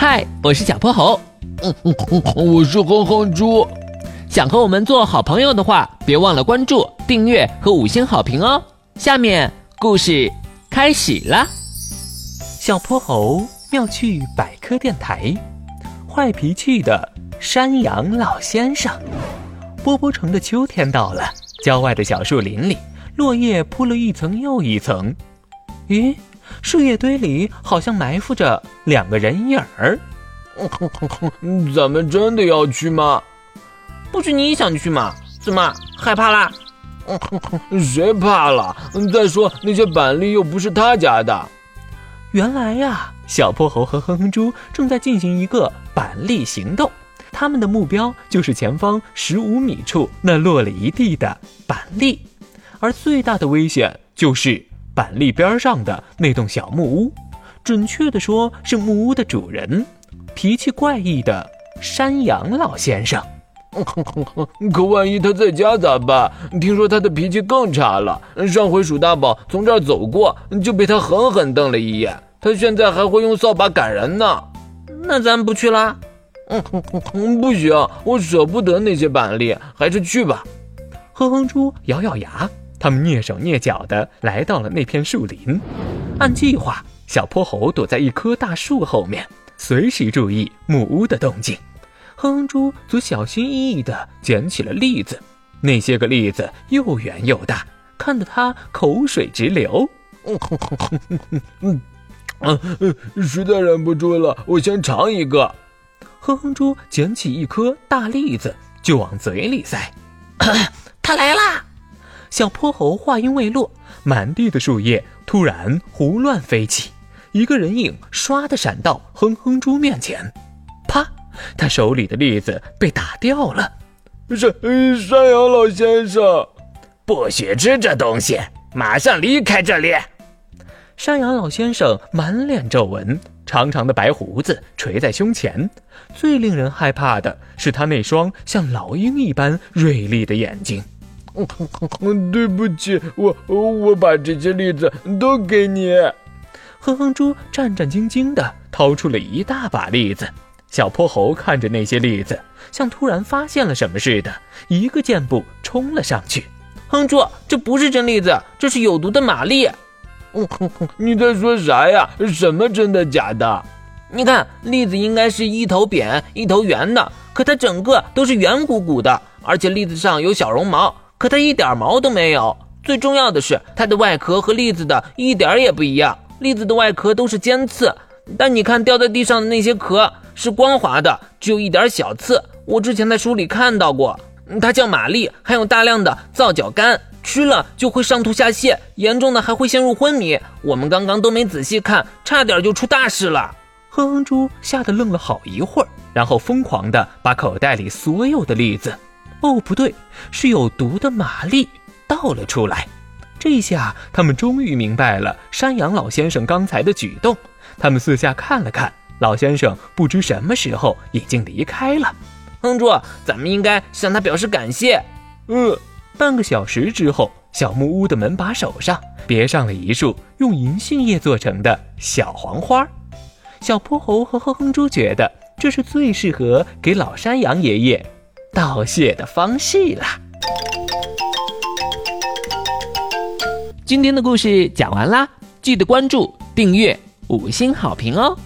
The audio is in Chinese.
嗨，我是小泼猴。嗯嗯嗯，我是哼哼猪。想和我们做好朋友的话，别忘了关注、订阅和五星好评哦。下面故事开始了。小泼猴妙趣百科电台，坏脾气的山羊老先生。波波城的秋天到了，郊外的小树林里，落叶铺了一层又一层。咦？树叶堆里好像埋伏着两个人影儿，咱们真的要去吗？不是你想去吗？怎么害怕啦？谁怕了？再说那些板栗又不是他家的。原来呀，小泼猴和哼哼猪正在进行一个板栗行动，他们的目标就是前方十五米处那落了一地的板栗，而最大的危险就是。板栗边上的那栋小木屋，准确的说是木屋的主人，脾气怪异的山羊老先生。可万一他在家咋办？听说他的脾气更差了。上回鼠大宝从这儿走过，就被他狠狠瞪了一眼。他现在还会用扫把赶人呢。那咱不去了？不行，我舍不得那些板栗，还是去吧。哼哼猪咬咬牙。他们蹑手蹑脚地来到了那片树林。按计划，小泼猴躲在一棵大树后面，随时注意木屋的动静。哼哼猪则小心翼翼地捡起了栗子，那些个栗子又圆又大，看得他口水直流。嗯，实在忍不住了，我先尝一个。哼哼猪捡起一颗大栗子就往嘴里塞。他来啦！小泼猴话音未落，满地的树叶突然胡乱飞起，一个人影唰的闪到哼哼猪面前，啪！他手里的栗子被打掉了。山山羊老先生，不许吃这东西，马上离开这里！山羊老先生满脸皱纹，长长的白胡子垂在胸前，最令人害怕的是他那双像老鹰一般锐利的眼睛。对不起，我我把这些栗子都给你。哼哼猪战战兢兢地掏出了一大把栗子。小泼猴看着那些栗子，像突然发现了什么似的，一个箭步冲了上去。哼猪，这不是真栗子，这是有毒的马栗。你在说啥呀？什么真的假的？你看，栗子应该是一头扁一头圆的，可它整个都是圆鼓鼓的，而且栗子上有小绒毛。可它一点毛都没有，最重要的是它的外壳和栗子的一点也不一样。栗子的外壳都是尖刺，但你看掉在地上的那些壳是光滑的，只有一点小刺。我之前在书里看到过，它叫玛丽，含有大量的皂角苷，吃了就会上吐下泻，严重的还会陷入昏迷。我们刚刚都没仔细看，差点就出大事了。哼哼猪吓得愣了好一会儿，然后疯狂的把口袋里所有的栗子。哦，不对，是有毒的玛丽倒了出来。这下他们终于明白了山羊老先生刚才的举动。他们四下看了看，老先生不知什么时候已经离开了。哼猪，咱们应该向他表示感谢。呃，半个小时之后，小木屋的门把手上别上了一束用银杏叶做成的小黄花。小泼猴和哼哼猪觉得这是最适合给老山羊爷爷。道谢的方式啦。今天的故事讲完啦，记得关注、订阅、五星好评哦。